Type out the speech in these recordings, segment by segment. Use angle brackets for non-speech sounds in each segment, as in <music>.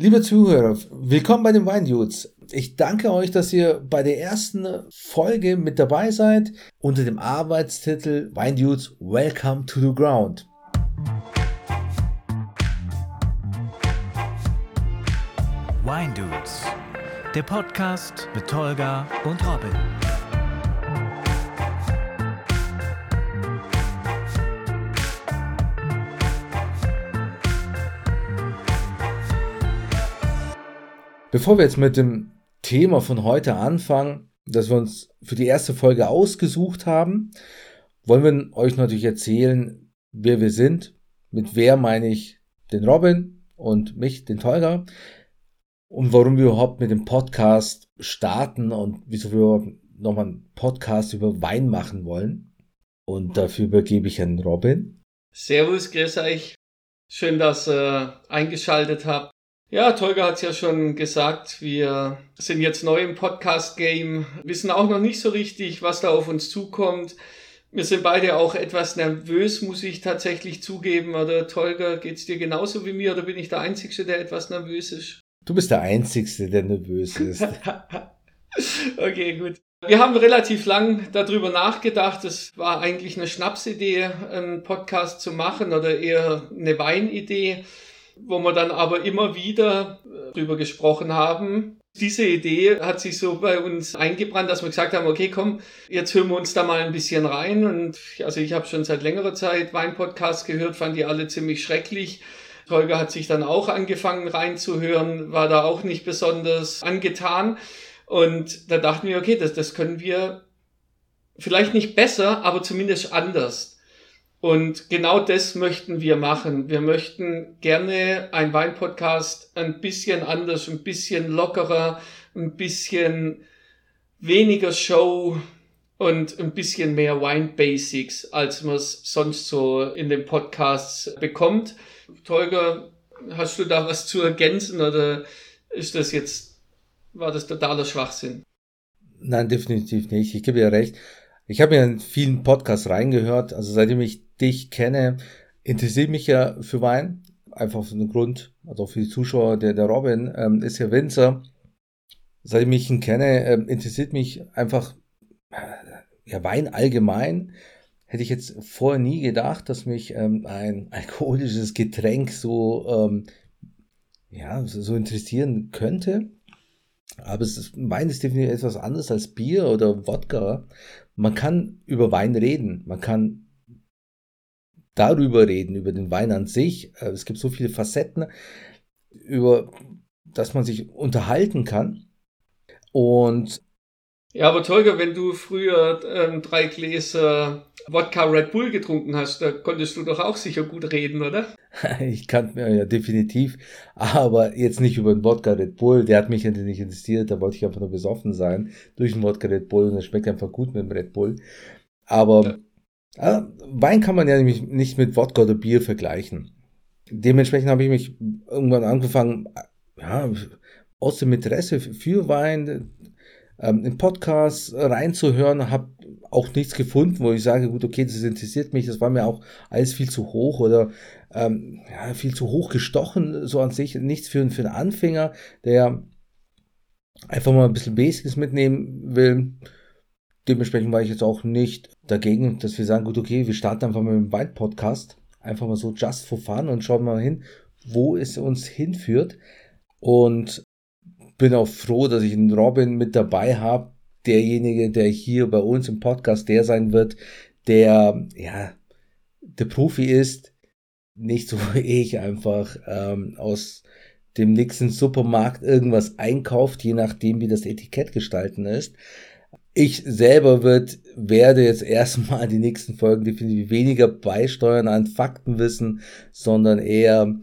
Liebe Zuhörer, willkommen bei den Weindudes. Ich danke euch, dass ihr bei der ersten Folge mit dabei seid unter dem Arbeitstitel Weindudes Welcome to the Ground. Weindudes, der Podcast mit Tolga und Robin. Bevor wir jetzt mit dem Thema von heute anfangen, das wir uns für die erste Folge ausgesucht haben, wollen wir euch natürlich erzählen, wer wir sind. Mit wer meine ich den Robin und mich, den Tolga. Und warum wir überhaupt mit dem Podcast starten und wieso wir nochmal einen Podcast über Wein machen wollen. Und dafür übergebe ich an Robin. Servus, grüß euch. Schön, dass ihr eingeschaltet habt. Ja, Tolga hat es ja schon gesagt, wir sind jetzt neu im Podcast-Game, wissen auch noch nicht so richtig, was da auf uns zukommt. Wir sind beide auch etwas nervös, muss ich tatsächlich zugeben. Oder Tolga, geht's dir genauso wie mir oder bin ich der Einzige, der etwas nervös ist? Du bist der Einzige, der nervös ist. <laughs> okay, gut. Wir haben relativ lang darüber nachgedacht. Es war eigentlich eine Schnapsidee, einen Podcast zu machen oder eher eine Weinidee wo wir dann aber immer wieder äh, drüber gesprochen haben. Diese Idee hat sich so bei uns eingebrannt, dass wir gesagt haben, okay, komm, jetzt hören wir uns da mal ein bisschen rein. Und also ich habe schon seit längerer Zeit Weinpodcasts gehört, fand die alle ziemlich schrecklich. Holger hat sich dann auch angefangen reinzuhören, war da auch nicht besonders angetan. Und da dachten wir, okay, das, das können wir vielleicht nicht besser, aber zumindest anders. Und genau das möchten wir machen. Wir möchten gerne ein Weinpodcast ein bisschen anders, ein bisschen lockerer, ein bisschen weniger Show und ein bisschen mehr Wine Basics, als man es sonst so in den Podcasts bekommt. Tolga, hast du da was zu ergänzen oder ist das jetzt, war das totaler Schwachsinn? Nein, definitiv nicht. Ich gebe dir recht. Ich habe ja in vielen Podcasts reingehört. Also seitdem ich dich kenne, interessiert mich ja für Wein. Einfach aus dem Grund, also für die Zuschauer, der, der Robin ähm, ist ja Winzer. Seitdem ich ihn kenne, ähm, interessiert mich einfach äh, ja, Wein allgemein. Hätte ich jetzt vorher nie gedacht, dass mich ähm, ein <laughs> alkoholisches Getränk so, ähm, ja, so interessieren könnte. Aber ist, Wein ist definitiv etwas anderes als Bier oder Wodka. Man kann über Wein reden. Man kann darüber reden, über den Wein an sich. Äh, es gibt so viele Facetten, über das man sich unterhalten kann. Und ja, aber Tolga, wenn du früher ähm, drei Gläser Wodka Red Bull getrunken hast, da konntest du doch auch sicher gut reden, oder? <laughs> Ich kann mir ja definitiv, aber jetzt nicht über den Wodka Red Bull, der hat mich ja nicht interessiert, da wollte ich einfach nur besoffen sein durch den Wodka Red Bull und das schmeckt einfach gut mit dem Red Bull. Aber ja. Ja, Wein kann man ja nämlich nicht mit Wodka oder Bier vergleichen. Dementsprechend habe ich mich irgendwann angefangen, ja, aus dem Interesse für Wein ähm, in Podcasts reinzuhören, habe auch nichts gefunden, wo ich sage, gut, okay, das interessiert mich, das war mir auch alles viel zu hoch oder ähm, ja, viel zu hoch gestochen, so an sich, nichts für, für einen Anfänger, der einfach mal ein bisschen Basics mitnehmen will. Dementsprechend war ich jetzt auch nicht dagegen, dass wir sagen, gut, okay, wir starten einfach mal mit dem Wein-Podcast. Einfach mal so just for fun und schauen mal hin, wo es uns hinführt. Und bin auch froh, dass ich einen Robin mit dabei habe. Derjenige, der hier bei uns im Podcast der sein wird, der, ja, der Profi ist. Nicht so <laughs> wie ich einfach ähm, aus dem nächsten Supermarkt irgendwas einkauft, je nachdem, wie das Etikett gestalten ist. Ich selber wird, werde jetzt erstmal die nächsten Folgen definitiv weniger beisteuern an Faktenwissen, sondern eher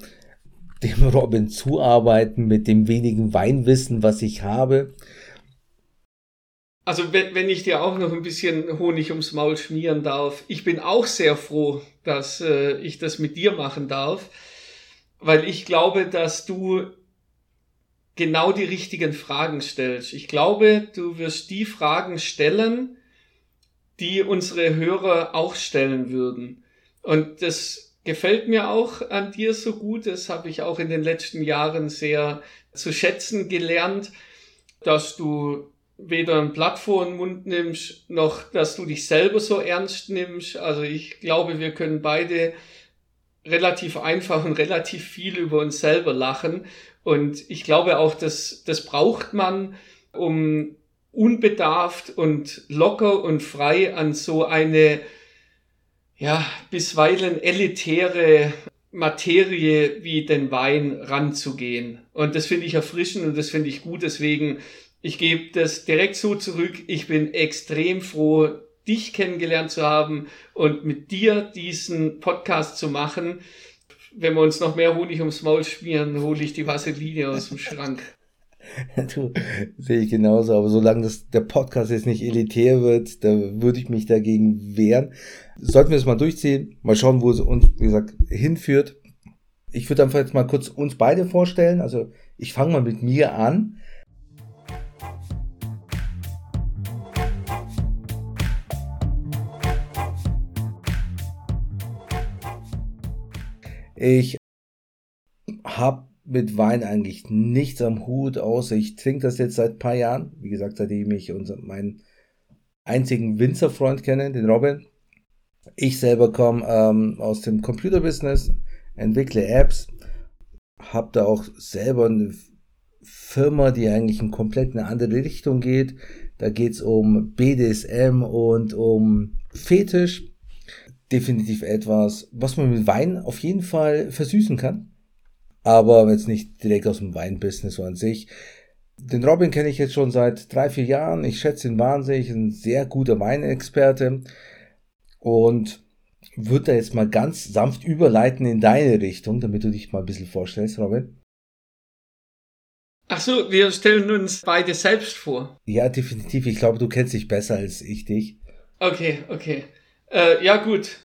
dem Robin zuarbeiten mit dem wenigen Weinwissen, was ich habe. Also wenn, wenn ich dir auch noch ein bisschen Honig ums Maul schmieren darf, ich bin auch sehr froh, dass äh, ich das mit dir machen darf, weil ich glaube, dass du genau die richtigen Fragen stellst. Ich glaube, du wirst die Fragen stellen, die unsere Hörer auch stellen würden. Und das gefällt mir auch an dir so gut. Das habe ich auch in den letzten Jahren sehr zu schätzen gelernt, dass du weder ein Blatt vor den Mund nimmst, noch dass du dich selber so ernst nimmst. Also ich glaube, wir können beide relativ einfach und relativ viel über uns selber lachen. Und ich glaube auch, dass das braucht man, um unbedarft und locker und frei an so eine, ja, bisweilen elitäre Materie wie den Wein ranzugehen. Und das finde ich erfrischend und das finde ich gut. Deswegen, ich gebe das direkt so zurück. Ich bin extrem froh, dich kennengelernt zu haben und mit dir diesen Podcast zu machen. Wenn wir uns noch mehr Honig ums Maul schmieren, hole ich die Vaseline aus dem Schrank. <laughs> Du, sehe ich genauso, aber solange das, der Podcast jetzt nicht elitär wird, da würde ich mich dagegen wehren. Sollten wir es mal durchziehen, mal schauen, wo es uns, wie gesagt, hinführt. Ich würde einfach jetzt mal kurz uns beide vorstellen. Also ich fange mal mit mir an. Ich habe mit Wein eigentlich nichts am Hut, außer ich trinke das jetzt seit ein paar Jahren. Wie gesagt, seitdem ich unseren, meinen einzigen Winzerfreund kenne, den Robin. Ich selber komme ähm, aus dem Computerbusiness, entwickle Apps, habe da auch selber eine Firma, die eigentlich in komplett eine andere Richtung geht. Da geht es um BDSM und um Fetisch. Definitiv etwas, was man mit Wein auf jeden Fall versüßen kann aber jetzt nicht direkt aus dem Weinbusiness so an sich. Den Robin kenne ich jetzt schon seit drei, vier Jahren. Ich schätze ihn wahnsinnig, ein sehr guter Weinexperte und würde da jetzt mal ganz sanft überleiten in deine Richtung, damit du dich mal ein bisschen vorstellst, Robin. Ach so, wir stellen uns beide selbst vor. Ja, definitiv. Ich glaube, du kennst dich besser als ich dich. Okay, okay. Äh, ja, gut.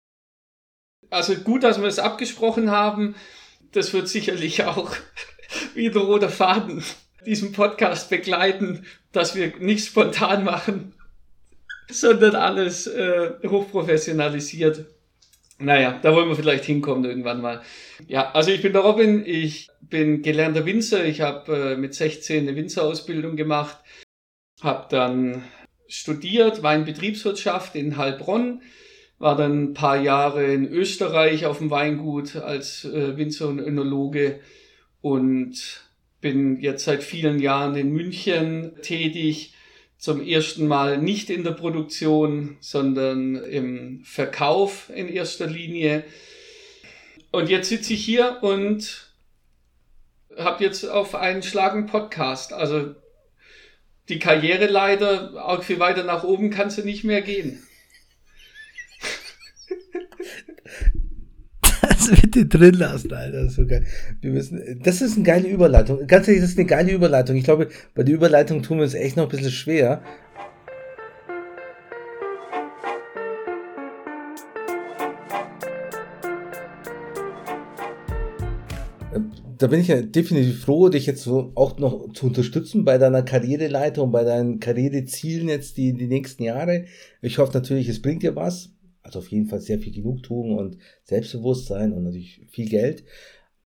Also gut, dass wir es abgesprochen haben das wird sicherlich auch <laughs> wie der roter Faden diesen Podcast begleiten, dass wir nicht spontan machen, sondern alles äh, hochprofessionalisiert. Naja, da wollen wir vielleicht hinkommen irgendwann mal. Ja, also ich bin der Robin, ich bin gelernter Winzer, ich habe äh, mit 16 eine Winzerausbildung gemacht, habe dann studiert Weinbetriebswirtschaft in Heilbronn, war dann ein paar Jahre in Österreich auf dem Weingut als äh, Winzer und Önologe und bin jetzt seit vielen Jahren in München tätig. Zum ersten Mal nicht in der Produktion, sondern im Verkauf in erster Linie. Und jetzt sitze ich hier und habe jetzt auf einen Schlag einen Podcast. Also die Karriere leider, auch viel weiter nach oben kann sie nicht mehr gehen. Das bitte drin lassen, Alter. Das ist so geil. Wir müssen, das ist eine geile Überleitung. Ganz ehrlich, das ist eine geile Überleitung. Ich glaube, bei der Überleitung tun wir es echt noch ein bisschen schwer. da bin ich ja definitiv froh, dich jetzt so auch noch zu unterstützen bei deiner Karriereleitung, bei deinen Karrierezielen jetzt die, die nächsten Jahre. Ich hoffe natürlich, es bringt dir was. Also auf jeden Fall sehr viel Genugtuung und Selbstbewusstsein und natürlich viel Geld.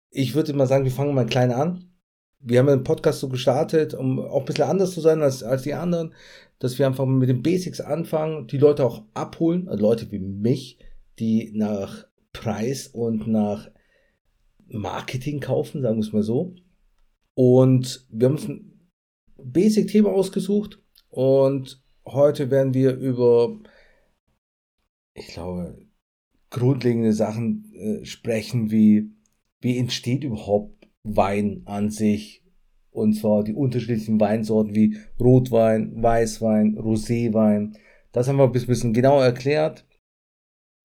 Ich würde mal sagen, wir fangen mal klein an. Wir haben einen Podcast so gestartet, um auch ein bisschen anders zu sein als, als die anderen, dass wir einfach mit den Basics anfangen, die Leute auch abholen, also Leute wie mich, die nach Preis und nach Marketing kaufen, sagen wir es mal so. Und wir haben uns ein Basic-Thema ausgesucht und heute werden wir über ich glaube, grundlegende Sachen äh, sprechen, wie wie entsteht überhaupt Wein an sich? Und zwar die unterschiedlichen Weinsorten wie Rotwein, Weißwein, Roséwein. Das haben wir ein bisschen genauer erklärt.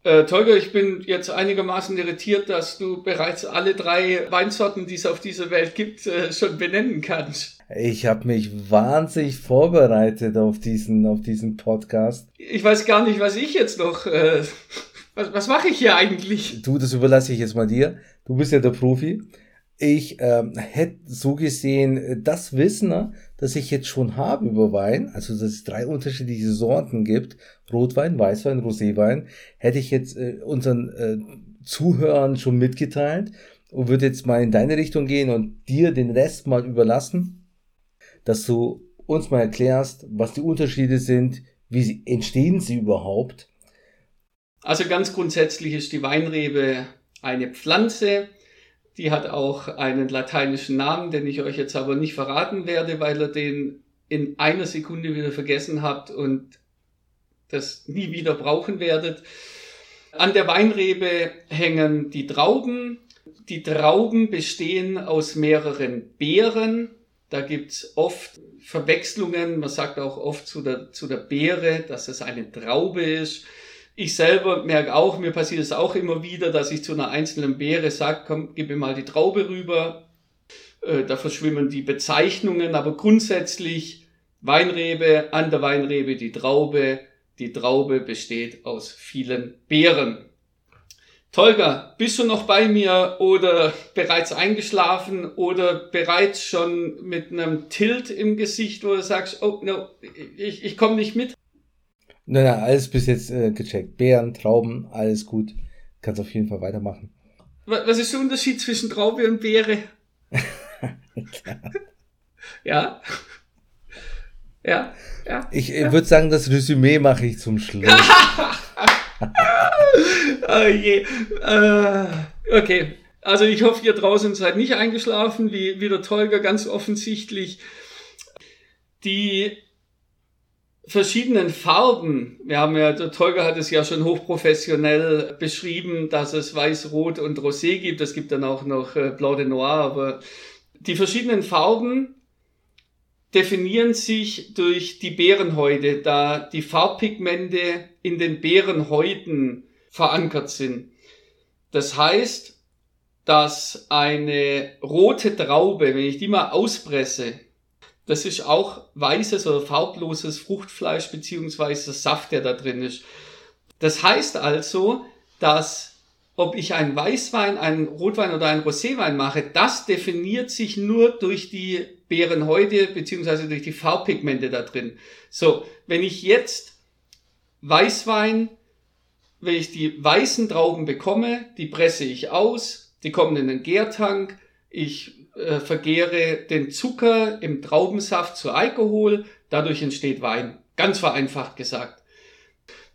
Äh, Tolga, ich bin jetzt einigermaßen irritiert, dass du bereits alle drei Weinsorten, die es auf dieser Welt gibt, äh, schon benennen kannst. Ich habe mich wahnsinnig vorbereitet auf diesen, auf diesen Podcast. Ich weiß gar nicht, was ich jetzt noch. Äh, was was mache ich hier eigentlich? Du, das überlasse ich jetzt mal dir. Du bist ja der Profi. Ich ähm, hätte so gesehen das Wissen, ne, das ich jetzt schon habe über Wein, also dass es drei unterschiedliche Sorten gibt, Rotwein, Weißwein, Roséwein, hätte ich jetzt äh, unseren äh, Zuhörern schon mitgeteilt und würde jetzt mal in deine Richtung gehen und dir den Rest mal überlassen, dass du uns mal erklärst, was die Unterschiede sind, wie sie, entstehen sie überhaupt. Also ganz grundsätzlich ist die Weinrebe eine Pflanze, die hat auch einen lateinischen Namen, den ich euch jetzt aber nicht verraten werde, weil ihr den in einer Sekunde wieder vergessen habt und das nie wieder brauchen werdet. An der Weinrebe hängen die Trauben. Die Trauben bestehen aus mehreren Beeren. Da gibt's oft Verwechslungen. Man sagt auch oft zu der, zu der Beere, dass es eine Traube ist. Ich selber merke auch, mir passiert es auch immer wieder, dass ich zu einer einzelnen Beere sage, komm, gib mir mal die Traube rüber. Äh, da verschwimmen die Bezeichnungen, aber grundsätzlich Weinrebe, an der Weinrebe die Traube, die Traube besteht aus vielen Beeren. Tolga, bist du noch bei mir oder bereits eingeschlafen oder bereits schon mit einem Tilt im Gesicht, wo du sagst, oh no, ich, ich komme nicht mit? Nein, nein, alles bis jetzt äh, gecheckt. Beeren, Trauben, alles gut. Kannst auf jeden Fall weitermachen. Was ist der Unterschied zwischen Traube und Beere? <laughs> ja. Ja, ja. Ich ja. würde sagen, das Resümee mache ich zum Schluss. <laughs> <laughs> oh je. Äh, okay. Also ich hoffe, ihr draußen seid nicht eingeschlafen, wie, wie der Tolga ganz offensichtlich. Die verschiedenen Farben, wir haben ja, der Tolga hat es ja schon hochprofessionell beschrieben, dass es Weiß, Rot und Rosé gibt. Es gibt dann auch noch äh, Blau de Noir, aber die verschiedenen Farben definieren sich durch die Beerenhäute, da die Farbpigmente in den Beerenhäuten verankert sind. Das heißt, dass eine rote Traube, wenn ich die mal auspresse, das ist auch weißes oder farbloses Fruchtfleisch beziehungsweise Saft, der da drin ist. Das heißt also, dass ob ich einen Weißwein, einen Rotwein oder einen Roséwein mache, das definiert sich nur durch die Beerenhäute beziehungsweise durch die Farbpigmente da drin. So, wenn ich jetzt Weißwein, wenn ich die weißen Trauben bekomme, die presse ich aus, die kommen in den Gärtank, ich äh, vergehre den Zucker im Traubensaft zu Alkohol, dadurch entsteht Wein. Ganz vereinfacht gesagt.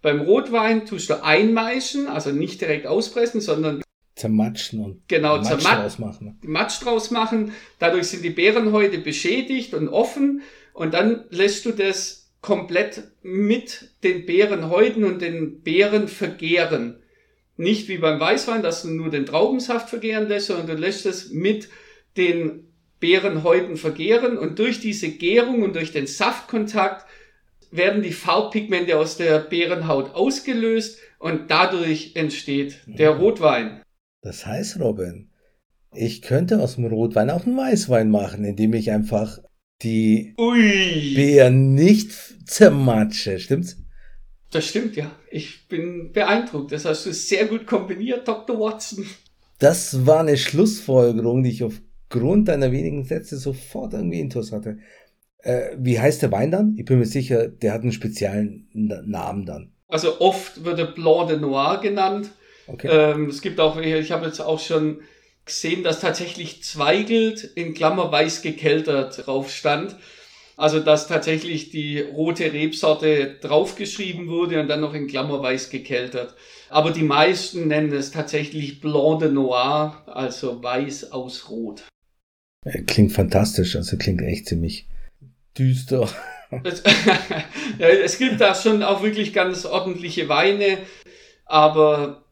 Beim Rotwein tust du einmeischen, also nicht direkt auspressen, sondern zermatschen und genau, Matsch zermat draus machen. Matsch draus machen. Dadurch sind die Beerenhäute beschädigt und offen und dann lässt du das komplett mit den Beerenhäuten und den Beeren vergären. Nicht wie beim Weißwein, dass du nur den Traubensaft vergären lässt, sondern du lässt es mit den Beerenhäuten vergären und durch diese Gärung und durch den Saftkontakt werden die Farbpigmente aus der Beerenhaut ausgelöst und dadurch entsteht der mhm. Rotwein. Das heißt, Robin, ich könnte aus dem Rotwein auch einen Weißwein machen, indem ich einfach die Ui. Beeren nicht zermatsche, stimmt's? Das stimmt, ja. Ich bin beeindruckt. Das hast du sehr gut kombiniert, Dr. Watson. Das war eine Schlussfolgerung, die ich aufgrund deiner wenigen Sätze sofort irgendwie intus hatte. Äh, wie heißt der Wein dann? Ich bin mir sicher, der hat einen speziellen Namen dann. Also oft wird er Blanc de Noir genannt. Okay. Ähm, es gibt auch, ich habe jetzt auch schon gesehen, dass tatsächlich Zweigelt in Klammer weiß gekeltert drauf stand. Also dass tatsächlich die rote Rebsorte draufgeschrieben wurde und dann noch in Klammer weiß gekeltert. Aber die meisten nennen es tatsächlich Blanc de Noir, also weiß aus Rot. Klingt fantastisch, also klingt echt ziemlich düster. Es, <laughs> es gibt da schon auch wirklich ganz ordentliche Weine, aber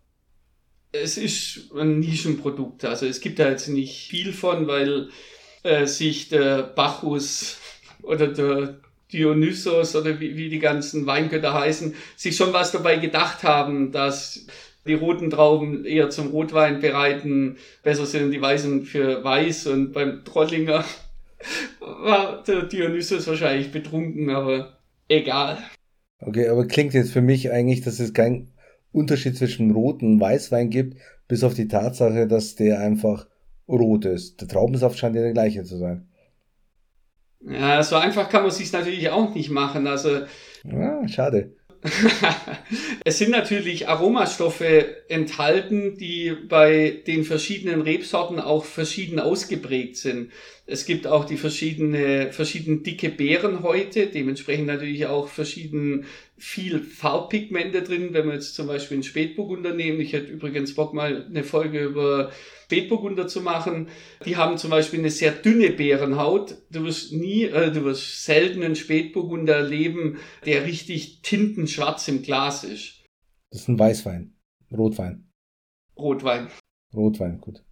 es ist ein Nischenprodukt. Also es gibt da jetzt nicht viel von, weil äh, sich der Bacchus oder der Dionysos oder wie, wie die ganzen Weingötter heißen, sich schon was dabei gedacht haben, dass die roten Trauben eher zum Rotwein bereiten, besser sind die weißen für weiß und beim Trollinger <laughs> war der Dionysus wahrscheinlich betrunken, aber egal. Okay, aber klingt jetzt für mich eigentlich, dass es keinen Unterschied zwischen roten und Weißwein gibt, bis auf die Tatsache, dass der einfach rot ist. Der Traubensaft scheint ja der gleiche zu sein. Ja, so einfach kann man sich natürlich auch nicht machen. Also ja, schade. <laughs> es sind natürlich Aromastoffe enthalten, die bei den verschiedenen Rebsorten auch verschieden ausgeprägt sind. Es gibt auch die verschiedene, verschieden dicke Beerenhäute, dementsprechend natürlich auch verschieden viel Farbpigmente drin. Wenn wir jetzt zum Beispiel einen Spätburgunder nehmen, ich hätte übrigens Bock mal eine Folge über Spätburgunder zu machen. Die haben zum Beispiel eine sehr dünne Beerenhaut. Du wirst nie, äh, du wirst selten einen Spätburgunder erleben, der richtig tintenschwarz im Glas ist. Das ist ein Weißwein. Rotwein. Rotwein. Rotwein, gut.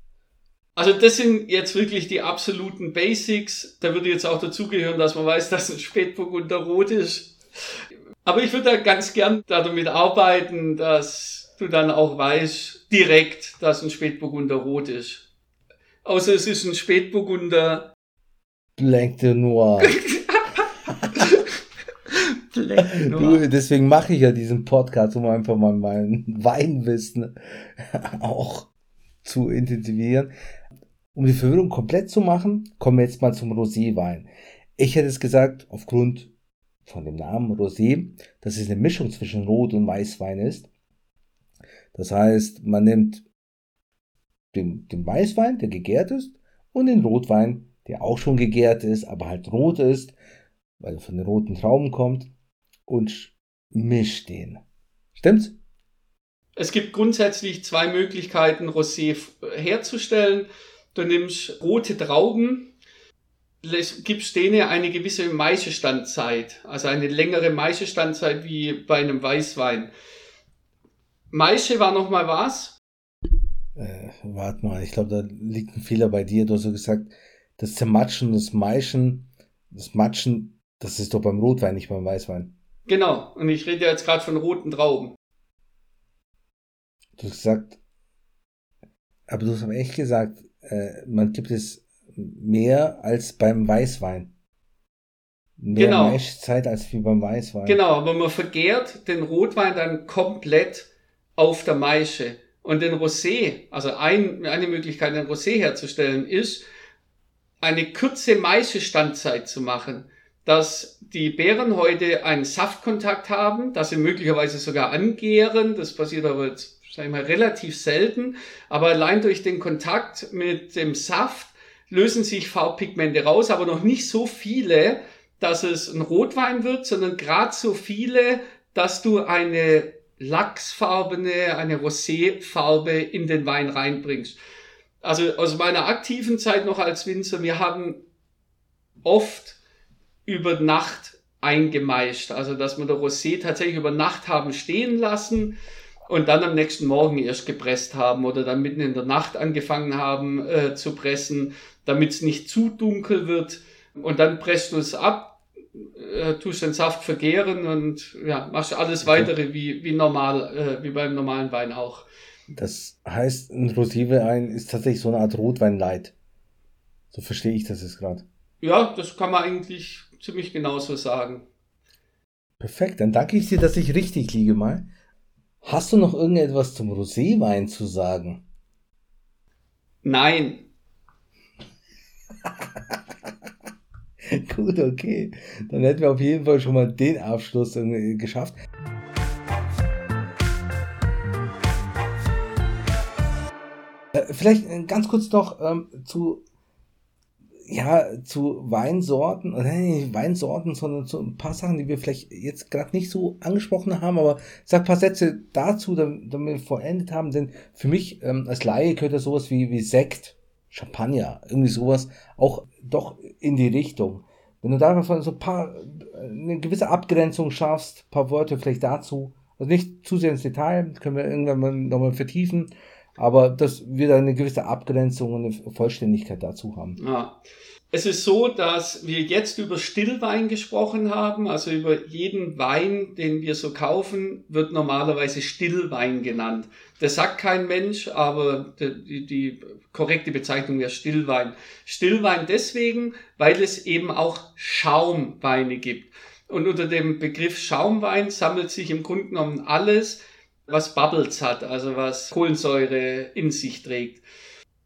Also das sind jetzt wirklich die absoluten Basics. Da würde jetzt auch dazugehören, dass man weiß, <laughs> dass ein Spätburgunder rot ist. Aber ich würde da ganz gern damit arbeiten, dass du dann auch weißt direkt, dass ein Spätburgunder rot ist. Außer es ist ein Spätburgunder Blanc de Noir. <laughs> Blanc de Noir. Du, deswegen mache ich ja diesen Podcast, um einfach mal mein Weinwissen <laughs> auch zu intensivieren. Um die Verwirrung komplett zu machen, kommen wir jetzt mal zum Roséwein. Ich hätte es gesagt, aufgrund von dem Namen Rosé, dass es eine Mischung zwischen Rot- und Weißwein ist. Das heißt, man nimmt den, den Weißwein, der gegärt ist, und den Rotwein, der auch schon gegärt ist, aber halt rot ist, weil er von den roten Trauben kommt, und mischt den. Stimmt's? Es gibt grundsätzlich zwei Möglichkeiten, Rosé herzustellen. Du nimmst rote Trauben, gibst denen eine gewisse Maischestandzeit, also eine längere Maischestandzeit wie bei einem Weißwein. Maische war noch mal was? Äh, warte mal, ich glaube, da liegt ein Fehler bei dir. Du hast so gesagt, das Zermatschen, das Maischen, das Matschen, das ist doch beim Rotwein, nicht beim Weißwein. Genau, und ich rede ja jetzt gerade von roten Trauben. Du hast gesagt, aber du hast aber echt gesagt, äh, man gibt es mehr als beim Weißwein. Mehr genau. Maischzeit als wie beim Weißwein. Genau, aber man vergärt den Rotwein dann komplett auf der Maische. Und den Rosé, also ein, eine Möglichkeit, den Rosé herzustellen, ist, eine kurze Maischestandzeit zu machen, dass die Beeren heute einen Saftkontakt haben, dass sie möglicherweise sogar angären. Das passiert aber jetzt, sag ich mal, relativ selten. Aber allein durch den Kontakt mit dem Saft lösen sich Farbpigmente raus, aber noch nicht so viele, dass es ein Rotwein wird, sondern gerade so viele, dass du eine lachsfarbene, eine Roséfarbe in den Wein reinbringst. Also aus meiner aktiven Zeit noch als Winzer, wir haben oft über Nacht eingemeischt, also dass wir der Rosé tatsächlich über Nacht haben stehen lassen und dann am nächsten Morgen erst gepresst haben oder dann mitten in der Nacht angefangen haben äh, zu pressen, damit es nicht zu dunkel wird und dann presst du es ab, äh, tust den Saft vergehren und ja, machst alles okay. weitere wie, wie normal, äh, wie beim normalen Wein auch. Das heißt, ein Roséwein ist tatsächlich so eine Art Rotwein-Light. So verstehe ich das jetzt gerade. Ja, das kann man eigentlich ziemlich genauso sagen. Perfekt, dann danke ich dir, dass ich richtig liege mal. Hast du noch irgendetwas zum Roséwein zu sagen? Nein. <laughs> Gut, okay. Dann hätten wir auf jeden Fall schon mal den Abschluss geschafft. Äh, vielleicht äh, ganz kurz noch ähm, zu ja, zu Weinsorten, nicht Weinsorten, sondern zu ein paar Sachen, die wir vielleicht jetzt gerade nicht so angesprochen haben, aber sag ein paar Sätze dazu, damit wir vollendet haben, denn für mich ähm, als Laie gehört ja sowas wie, wie Sekt Champagner, irgendwie sowas, auch doch in die Richtung. Wenn du da einfach so ein paar, eine gewisse Abgrenzung schaffst, ein paar Worte vielleicht dazu, also nicht zu sehr ins Detail, können wir irgendwann mal nochmal vertiefen, aber dass wir da eine gewisse Abgrenzung und eine Vollständigkeit dazu haben. Ja. Es ist so, dass wir jetzt über Stillwein gesprochen haben, also über jeden Wein, den wir so kaufen, wird normalerweise Stillwein genannt. Das sagt kein Mensch, aber die, die korrekte Bezeichnung wäre Stillwein. Stillwein deswegen, weil es eben auch Schaumweine gibt. Und unter dem Begriff Schaumwein sammelt sich im Grunde genommen alles, was Bubbles hat, also was Kohlensäure in sich trägt.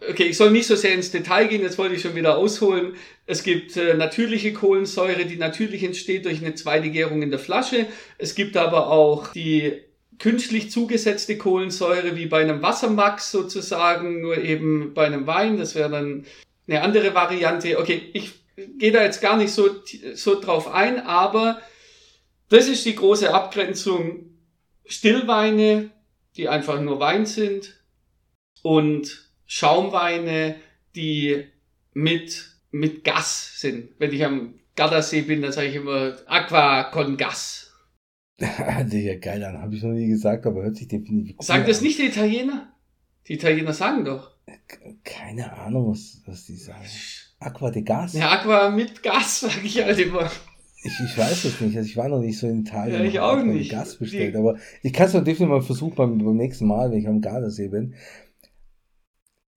okay, ich soll nicht so sehr ins Detail gehen, jetzt wollte ich schon wieder ausholen. Es gibt äh, natürliche Kohlensäure, die natürlich entsteht durch eine zweite Gärung in der Flasche. Es gibt aber auch die künstlich zugesetzte Kohlensäure wie bei einem Wassermax sozusagen, nur eben bei einem Wein. Das wäre dann eine andere Variante. Okay, ich gehe da jetzt gar nicht so, so drauf ein, aber das ist die große Abgrenzung. Stillweine, die einfach nur Wein sind und Schaumweine, die mit, mit Gas sind. Wenn ich am Gardasee bin, dann sage ich immer Aqua con Gas. <laughs> ja geil an, habe ich noch nie gesagt, aber hört sich definitiv cool Sagen das nicht die Italiener? Die Italiener sagen doch. Keine Ahnung, was, was die sagen. Aqua de Gas? Ja, Aqua mit Gas, <laughs> sage ich halt immer. Ich, ich weiß es nicht. Also ich war noch nicht so in Italien. Ja, ich auch nicht. Gas bestellt, aber ich kann es doch definitiv mal versuchen beim, beim nächsten Mal, wenn ich am Gardasee bin.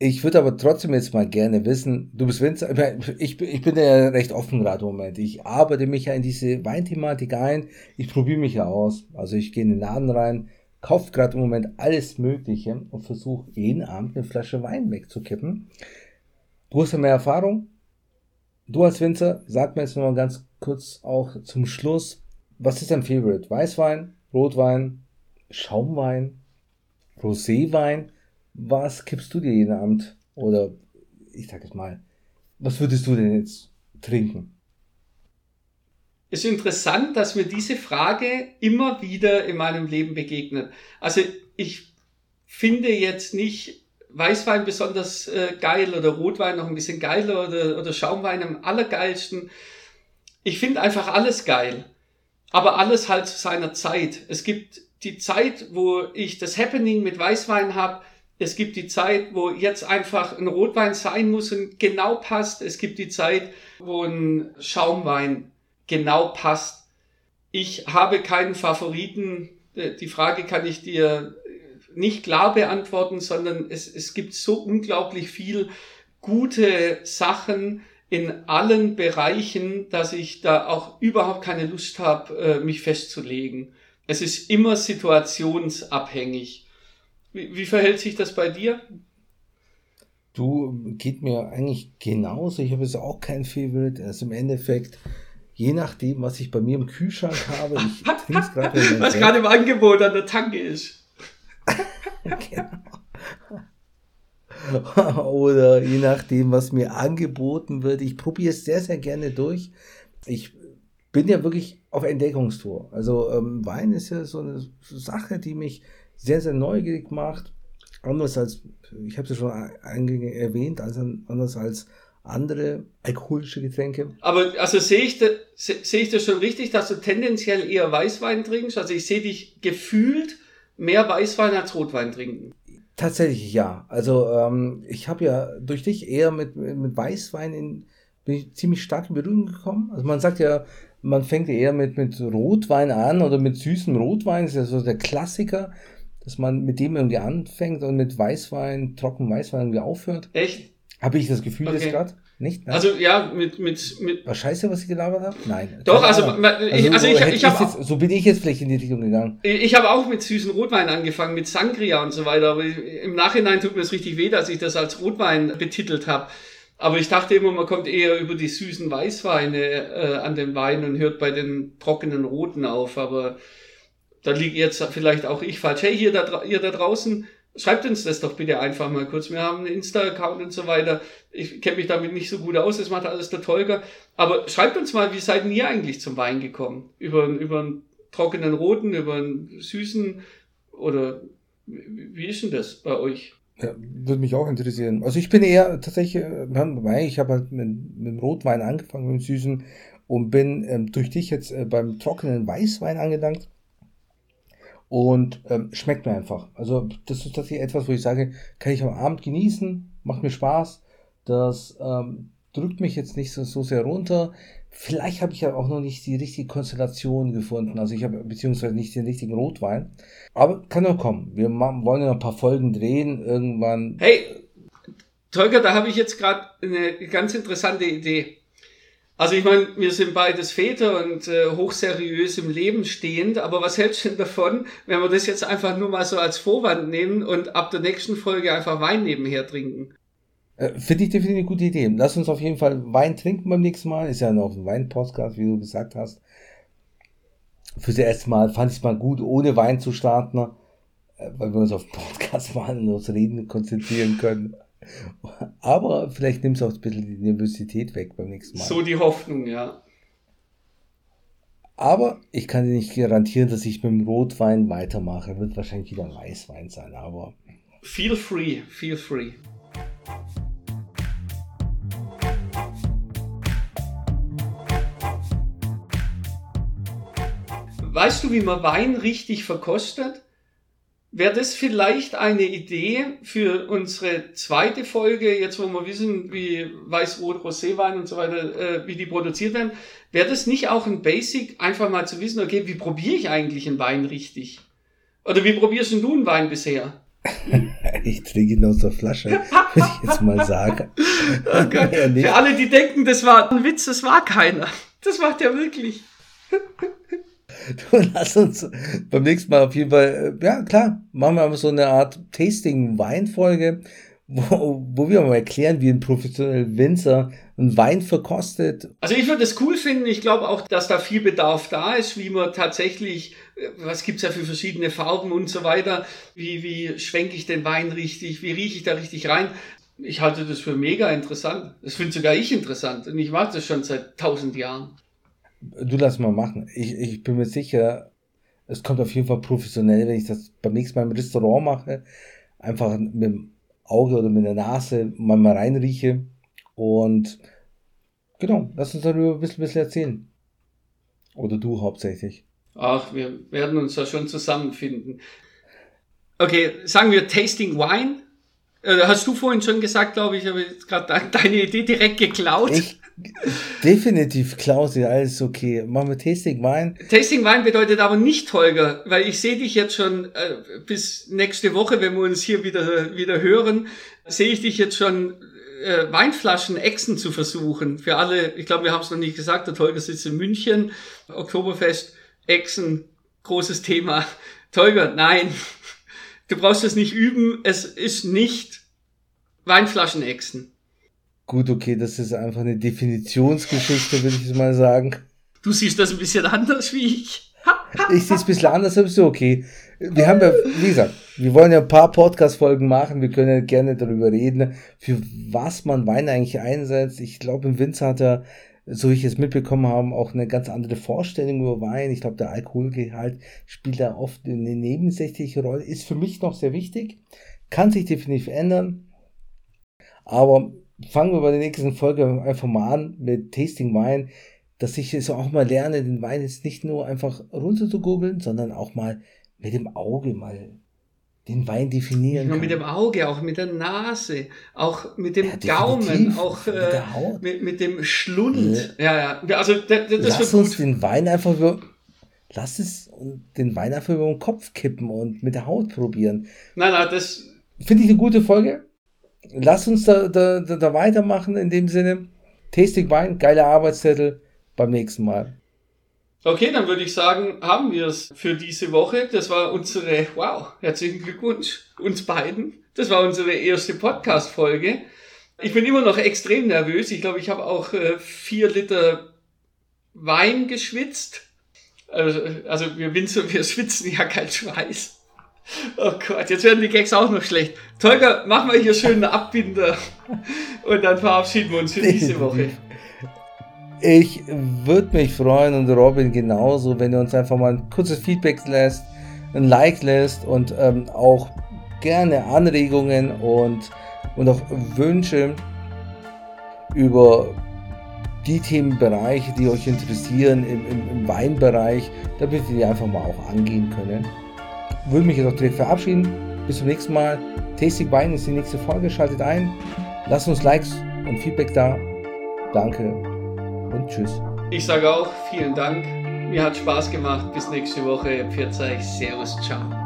Ich würde aber trotzdem jetzt mal gerne wissen, du bist Winzer, ich, ich bin ja recht offen gerade im Moment. Ich arbeite mich ja in diese Weinthematik ein, ich probiere mich ja aus. Also ich gehe in den Laden rein, kaufe gerade im Moment alles Mögliche und versuche jeden Abend eine Flasche Wein wegzukippen. Du hast ja mehr Erfahrung. Du als Winzer, sag mir jetzt nochmal ganz kurz auch zum Schluss, was ist dein Favorite? Weißwein, Rotwein, Schaumwein, Roséwein? was kippst du dir jeden Abend? Oder ich sag es mal, was würdest du denn jetzt trinken? Es ist interessant, dass mir diese Frage immer wieder in meinem Leben begegnet. Also ich finde jetzt nicht Weißwein besonders äh, geil oder Rotwein noch ein bisschen geiler oder, oder Schaumwein am allergeilsten. Ich finde einfach alles geil. Aber alles halt zu seiner Zeit. Es gibt die Zeit, wo ich das Happening mit Weißwein habe, es gibt die Zeit, wo jetzt einfach ein Rotwein sein muss und genau passt. Es gibt die Zeit, wo ein Schaumwein genau passt. Ich habe keinen Favoriten. Die Frage kann ich dir nicht klar beantworten, sondern es, es gibt so unglaublich viel gute Sachen in allen Bereichen, dass ich da auch überhaupt keine Lust habe, äh, mich festzulegen. Es ist immer situationsabhängig. Wie, wie verhält sich das bei dir? Du, geht mir eigentlich genauso. Ich habe jetzt auch kein Favorite. Also im Endeffekt, je nachdem, was ich bei mir im Kühlschrank <laughs> habe, ich gerade. was gerade im Angebot an der Tanke ist. <laughs> genau. <laughs> Oder je nachdem, was mir angeboten wird. Ich probiere es sehr, sehr gerne durch. Ich bin ja wirklich auf Entdeckungstour. Also ähm, Wein ist ja so eine Sache, die mich sehr, sehr neugierig macht. Anders als, ich habe es ja schon erwähnt, also anders als andere alkoholische Getränke. Aber also sehe ich, da, sehe ich das schon richtig, dass du tendenziell eher Weißwein trinkst? Also ich sehe dich gefühlt mehr Weißwein als Rotwein trinken. Tatsächlich ja. Also ähm, ich habe ja durch dich eher mit, mit Weißwein in, bin ich ziemlich stark in Berührung gekommen. Also man sagt ja, man fängt eher mit, mit Rotwein an oder mit süßem Rotwein, das ist ja so der Klassiker dass man mit dem irgendwie anfängt und mit Weißwein, trocken Weißwein irgendwie aufhört. Echt? Habe ich das Gefühl okay. jetzt gerade? Nicht? Nein? Also ja, mit, mit, mit. War scheiße, was ich gelabert habe? Nein. Doch, also, also, ich, also ich, ich, ich habe. So bin ich jetzt vielleicht in die Richtung gegangen. Ich habe auch mit süßen Rotwein angefangen, mit Sangria und so weiter. Aber im Nachhinein tut mir es richtig weh, dass ich das als Rotwein betitelt habe. Aber ich dachte immer, man kommt eher über die süßen Weißweine äh, an den Wein und hört bei den trockenen Roten auf. Aber da liege jetzt vielleicht auch ich falsch. Hey, hier da, ihr da draußen, schreibt uns das doch bitte einfach mal kurz. Wir haben einen Insta-Account und so weiter. Ich kenne mich damit nicht so gut aus, das macht alles der Tolga. Aber schreibt uns mal, wie seid ihr eigentlich zum Wein gekommen? Über, über einen trockenen roten, über einen süßen oder wie ist denn das bei euch? Ja, würde mich auch interessieren. Also ich bin eher tatsächlich, äh, ich habe halt mit, mit dem Rotwein angefangen, mit dem Süßen und bin ähm, durch dich jetzt äh, beim trockenen Weißwein angelangt und ähm, schmeckt mir einfach. Also das ist tatsächlich etwas, wo ich sage, kann ich am Abend genießen, macht mir Spaß. Das ähm, drückt mich jetzt nicht so, so sehr runter. Vielleicht habe ich ja auch noch nicht die richtige Konstellation gefunden. Also ich habe beziehungsweise nicht den richtigen Rotwein. Aber kann noch kommen. Wir wollen ja ein paar Folgen drehen irgendwann. Hey, Tolga, da habe ich jetzt gerade eine ganz interessante Idee. Also ich meine, wir sind beides Väter und äh, hochseriös im Leben stehend, aber was hältst du denn davon, wenn wir das jetzt einfach nur mal so als Vorwand nehmen und ab der nächsten Folge einfach Wein nebenher trinken? Äh, Finde ich definitiv eine gute Idee. Lass uns auf jeden Fall Wein trinken beim nächsten Mal. Ist ja noch ein Wein-Podcast, wie du gesagt hast. Fürs erste Mal fand ich es mal gut, ohne Wein zu starten, äh, weil wir uns auf Podcast <laughs> mal und aufs Reden konzentrieren können. Aber vielleicht nimmst du auch ein bisschen die Nervosität weg beim nächsten Mal. So die Hoffnung, ja. Aber ich kann dir nicht garantieren, dass ich mit dem Rotwein weitermache. Wird wahrscheinlich wieder ein Weißwein sein, aber. Feel free, feel free. Weißt du, wie man Wein richtig verkostet? Wäre das vielleicht eine Idee für unsere zweite Folge, jetzt wo wir wissen, wie Weiß-Rot, Roséwein und so weiter, äh, wie die produziert werden? Wäre das nicht auch ein Basic, einfach mal zu wissen, okay, wie probiere ich eigentlich einen Wein richtig? Oder wie probierst du einen Wein bisher? <laughs> ich trinke ihn aus der Flasche, <laughs> würde ich jetzt mal sagen. Okay. Oh <laughs> Für alle, die denken, das war ein Witz, das war keiner. Das macht er wirklich. <laughs> Du lass uns beim nächsten Mal auf jeden Fall, äh, ja klar, machen wir mal so eine Art Tasting-Wein-Folge, wo, wo wir mal erklären, wie ein professioneller Winzer einen Wein verkostet. Also ich würde es cool finden. Ich glaube auch, dass da viel Bedarf da ist, wie man tatsächlich, äh, was gibt's ja für verschiedene Farben und so weiter, wie, wie schwenke ich den Wein richtig, wie rieche ich da richtig rein. Ich halte das für mega interessant. Das finde sogar ich interessant. Und ich mache das schon seit tausend Jahren. Du lass mal machen. Ich, ich bin mir sicher, es kommt auf jeden Fall professionell, wenn ich das beim nächsten Mal im Restaurant mache. Einfach mit dem Auge oder mit der Nase mal, mal reinrieche. Und genau, lass uns darüber ein bisschen, bisschen erzählen. Oder du hauptsächlich. Ach, wir werden uns da schon zusammenfinden. Okay, sagen wir Tasting Wine. Äh, hast du vorhin schon gesagt, glaube ich, habe jetzt gerade deine Idee direkt geklaut. Ich Definitiv, Klausi, alles okay. Machen wir Tasting Wein. Tasting Wein bedeutet aber nicht, Holger, weil ich sehe dich jetzt schon äh, bis nächste Woche, wenn wir uns hier wieder, wieder hören, sehe ich dich jetzt schon äh, Weinflaschen Echsen zu versuchen. Für alle, ich glaube, wir haben es noch nicht gesagt, der Tolga sitzt in München, Oktoberfest, Echsen, großes Thema. <laughs> Tolga, nein, <laughs> du brauchst es nicht üben, es ist nicht Weinflaschen Echsen. Gut, okay, das ist einfach eine Definitionsgeschichte, würde ich mal sagen. Du siehst das ein bisschen anders wie ich. <laughs> ich sehe es ein bisschen anders, aber ist okay. Wir haben ja, wie gesagt, wir wollen ja ein paar Podcast-Folgen machen. Wir können ja gerne darüber reden, für was man Wein eigentlich einsetzt. Ich glaube, im Winzer hat er, so wie ich es mitbekommen habe, auch eine ganz andere Vorstellung über Wein. Ich glaube, der Alkoholgehalt spielt da oft eine nebensächliche Rolle. Ist für mich noch sehr wichtig. Kann sich definitiv ändern. Aber fangen wir bei der nächsten Folge einfach mal an mit Tasting Wein, dass ich es auch mal lerne, den Wein jetzt nicht nur einfach runter zu googeln, sondern auch mal mit dem Auge mal den Wein definieren. Nur mit dem Auge, auch mit der Nase, auch mit dem ja, Gaumen, auch mit, äh, mit, mit, dem Schlund. Ja, ja. Also das, das Lass uns den Wein einfach über, lass es den Wein einfach über den Kopf kippen und mit der Haut probieren. Nein, nein, das finde ich eine gute Folge lass uns da, da, da weitermachen in dem Sinne. Tasting Wein, geiler Arbeitszettel beim nächsten Mal. Okay, dann würde ich sagen, haben wir es für diese Woche. Das war unsere, wow, herzlichen Glückwunsch uns beiden. Das war unsere erste Podcast-Folge. Ich bin immer noch extrem nervös. Ich glaube, ich habe auch äh, vier Liter Wein geschwitzt. Also, also wir, Winzer, wir <laughs> schwitzen ja kein Schweiß. Oh Gott, jetzt werden die Gags auch noch schlecht. Tolga, mach mal hier schön einen Abbinder. Und dann verabschieden wir uns für diese Woche. Ich würde mich freuen und Robin genauso, wenn ihr uns einfach mal ein kurzes Feedback lässt, ein Like lässt und ähm, auch gerne Anregungen und, und auch Wünsche über die Themenbereiche, die euch interessieren im, im, im Weinbereich, damit wir die einfach mal auch angehen können würde mich jetzt auch direkt verabschieden. Bis zum nächsten Mal. Tasting Wein ist die nächste Folge. Schaltet ein. Lasst uns Likes und Feedback da. Danke und tschüss. Ich sage auch vielen Dank. Mir hat Spaß gemacht. Bis nächste Woche. Pfiat euch. Servus. Ciao.